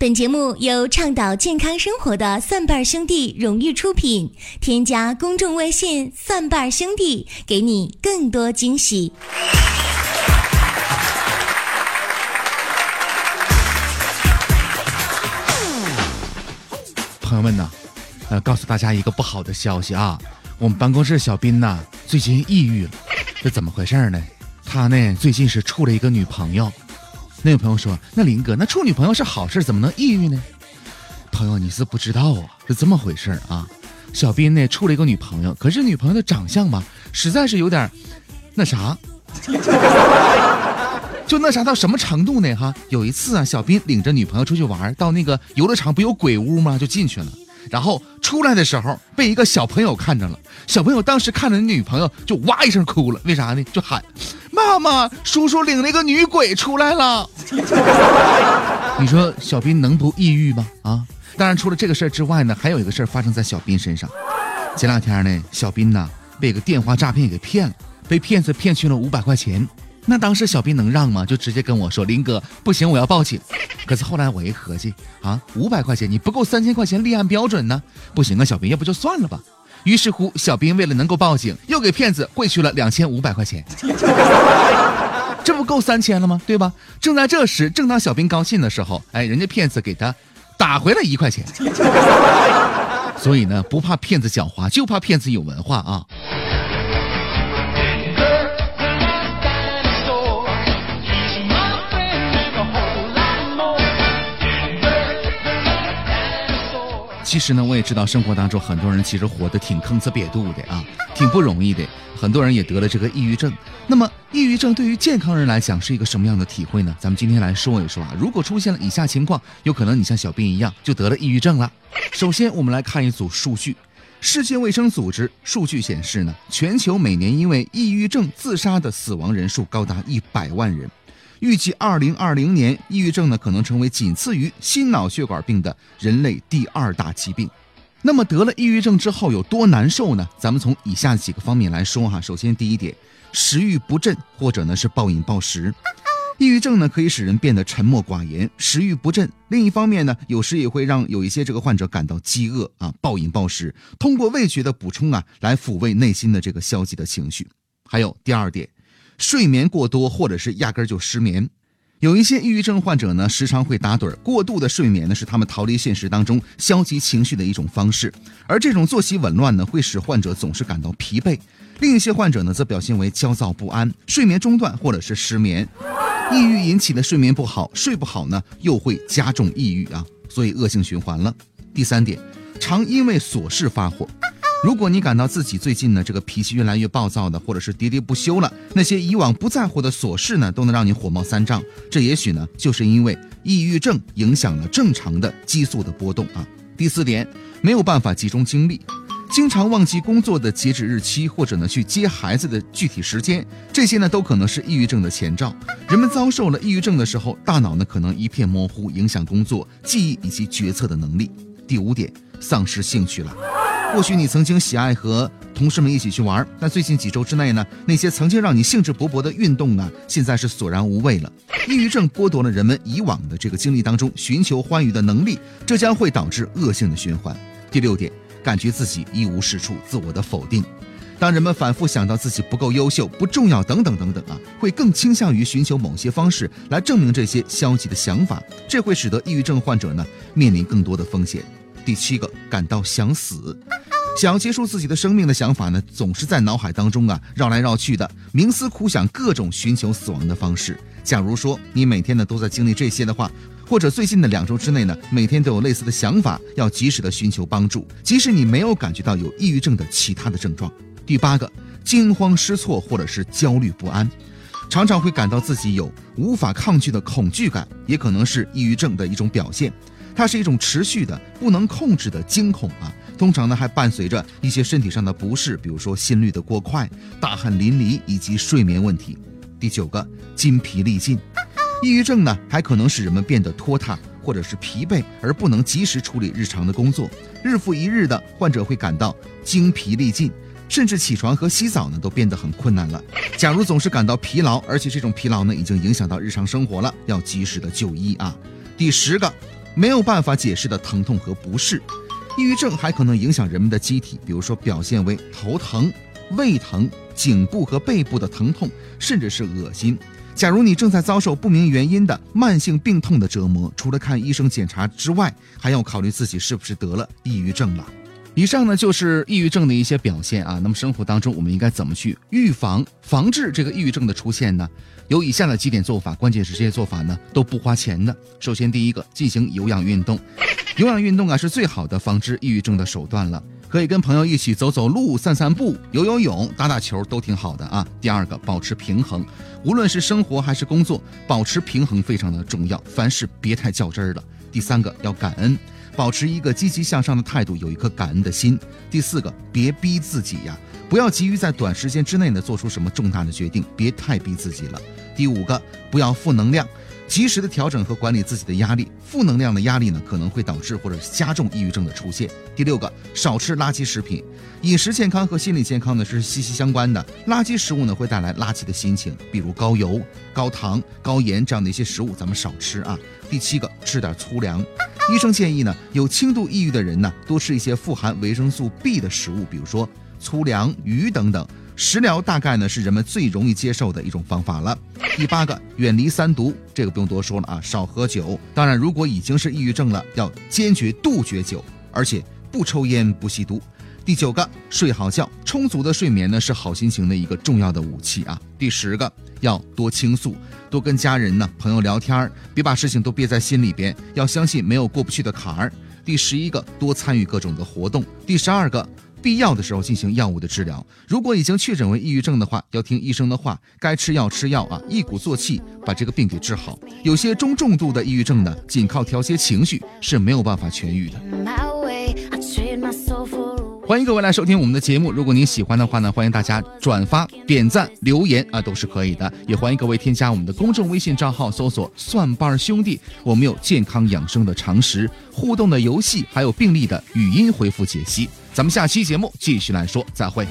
本节目由倡导健康生活的蒜瓣兄弟荣誉出品。添加公众微信“蒜瓣兄弟”，给你更多惊喜。朋友们呢，呃，告诉大家一个不好的消息啊，我们办公室小斌呐，最近抑郁了，这怎么回事呢？他呢，最近是处了一个女朋友。那位朋友说：“那林哥，那处女朋友是好事，怎么能抑郁呢？”朋友，你是不知道啊，是这么回事啊。小斌呢处了一个女朋友，可是女朋友的长相嘛，实在是有点那啥，就那啥到什么程度呢？哈，有一次啊，小斌领着女朋友出去玩，到那个游乐场不有鬼屋吗？就进去了，然后出来的时候被一个小朋友看着了，小朋友当时看着女朋友就哇一声哭了，为啥呢？就喊。妈妈，叔叔领了一个女鬼出来了。你说小斌能不抑郁吗？啊，当然除了这个事儿之外呢，还有一个事儿发生在小斌身上。前两天呢，小斌呢被个电话诈骗给骗了，被骗子骗去了五百块钱。那当时小斌能让吗？就直接跟我说：“林哥，不行，我要报警。”可是后来我一合计，啊，五百块钱你不够三千块钱立案标准呢，不行啊，小斌，要不就算了吧。于是乎，小兵为了能够报警，又给骗子汇去了两千五百块钱，这不够三千了吗？对吧？正在这时，正当小兵高兴的时候，哎，人家骗子给他打回了一块钱。所以呢，不怕骗子狡猾，就怕骗子有文化啊。其实呢，我也知道生活当中很多人其实活得挺坑哧瘪肚的啊，挺不容易的。很多人也得了这个抑郁症。那么，抑郁症对于健康人来讲是一个什么样的体会呢？咱们今天来说一说啊。如果出现了以下情况，有可能你像小兵一样就得了抑郁症了。首先，我们来看一组数据。世界卫生组织数据显示呢，全球每年因为抑郁症自杀的死亡人数高达一百万人。预计二零二零年，抑郁症呢可能成为仅次于心脑血管病的人类第二大疾病。那么得了抑郁症之后有多难受呢？咱们从以下几个方面来说哈。首先，第一点，食欲不振或者呢是暴饮暴食。抑郁症呢可以使人变得沉默寡言，食欲不振。另一方面呢，有时也会让有一些这个患者感到饥饿啊，暴饮暴食，通过味觉的补充啊来抚慰内心的这个消极的情绪。还有第二点。睡眠过多，或者是压根儿就失眠，有一些抑郁症患者呢，时常会打盹儿。过度的睡眠呢，是他们逃离现实当中消极情绪的一种方式。而这种作息紊乱呢，会使患者总是感到疲惫。另一些患者呢，则表现为焦躁不安、睡眠中断或者是失眠。抑郁引起的睡眠不好，睡不好呢，又会加重抑郁啊，所以恶性循环了。第三点，常因为琐事发火。如果你感到自己最近呢这个脾气越来越暴躁的，或者是喋喋不休了，那些以往不在乎的琐事呢，都能让你火冒三丈。这也许呢，就是因为抑郁症影响了正常的激素的波动啊。第四点，没有办法集中精力，经常忘记工作的截止日期，或者呢去接孩子的具体时间，这些呢都可能是抑郁症的前兆。人们遭受了抑郁症的时候，大脑呢可能一片模糊，影响工作、记忆以及决策的能力。第五点，丧失兴趣了。或许你曾经喜爱和同事们一起去玩，但最近几周之内呢，那些曾经让你兴致勃勃的运动啊，现在是索然无味了。抑郁症剥夺了人们以往的这个经历当中寻求欢愉的能力，这将会导致恶性的循环。第六点，感觉自己一无是处，自我的否定。当人们反复想到自己不够优秀、不重要等等等等啊，会更倾向于寻求某些方式来证明这些消极的想法，这会使得抑郁症患者呢面临更多的风险。第七个，感到想死。想要结束自己的生命的想法呢，总是在脑海当中啊绕来绕去的，冥思苦想各种寻求死亡的方式。假如说你每天呢都在经历这些的话，或者最近的两周之内呢，每天都有类似的想法，要及时的寻求帮助，即使你没有感觉到有抑郁症的其他的症状。第八个，惊慌失措或者是焦虑不安，常常会感到自己有无法抗拒的恐惧感，也可能是抑郁症的一种表现。它是一种持续的不能控制的惊恐啊。通常呢，还伴随着一些身体上的不适，比如说心率的过快、大汗淋漓以及睡眠问题。第九个，筋疲力尽，抑郁症呢还可能使人们变得拖沓或者是疲惫，而不能及时处理日常的工作。日复一日的，患者会感到精疲力尽，甚至起床和洗澡呢都变得很困难了。假如总是感到疲劳，而且这种疲劳呢已经影响到日常生活了，要及时的就医啊。第十个，没有办法解释的疼痛和不适。抑郁症还可能影响人们的机体，比如说表现为头疼、胃疼、颈部和背部的疼痛，甚至是恶心。假如你正在遭受不明原因的慢性病痛的折磨，除了看医生检查之外，还要考虑自己是不是得了抑郁症了。以上呢就是抑郁症的一些表现啊。那么生活当中我们应该怎么去预防、防治这个抑郁症的出现呢？有以下的几点做法，关键是这些做法呢都不花钱的。首先，第一个，进行有氧运动。有氧运动啊是最好的防治抑郁症的手段了。可以跟朋友一起走走路、散散步、游游泳、打打球，都挺好的啊。第二个，保持平衡，无论是生活还是工作，保持平衡非常的重要，凡事别太较真儿了。第三个，要感恩，保持一个积极向上的态度，有一颗感恩的心。第四个，别逼自己呀，不要急于在短时间之内呢做出什么重大的决定，别太逼自己了。第五个，不要负能量。及时的调整和管理自己的压力，负能量的压力呢可能会导致或者加重抑郁症的出现。第六个，少吃垃圾食品，饮食健康和心理健康呢是息息相关的。垃圾食物呢会带来垃圾的心情，比如高油、高糖、高盐这样的一些食物，咱们少吃啊。第七个，吃点粗粮。医生建议呢，有轻度抑郁的人呢多吃一些富含维生素 B 的食物，比如说粗粮、鱼等等。食疗大概呢是人们最容易接受的一种方法了。第八个，远离三毒，这个不用多说了啊，少喝酒。当然，如果已经是抑郁症了，要坚决杜绝酒，而且不抽烟不吸毒。第九个，睡好觉，充足的睡眠呢是好心情的一个重要的武器啊。第十个，要多倾诉，多跟家人呢朋友聊天，别把事情都憋在心里边，要相信没有过不去的坎儿。第十一个，多参与各种的活动。第十二个。必要的时候进行药物的治疗。如果已经确诊为抑郁症的话，要听医生的话，该吃药吃药啊，一鼓作气把这个病给治好。有些中重度的抑郁症呢，仅靠调节情绪是没有办法痊愈的。欢迎各位来收听我们的节目。如果您喜欢的话呢，欢迎大家转发、点赞、留言啊，都是可以的。也欢迎各位添加我们的公众微信账号，搜索“蒜瓣兄弟”，我们有健康养生的常识、互动的游戏，还有病例的语音回复解析。咱们下期节目继续来说，再会。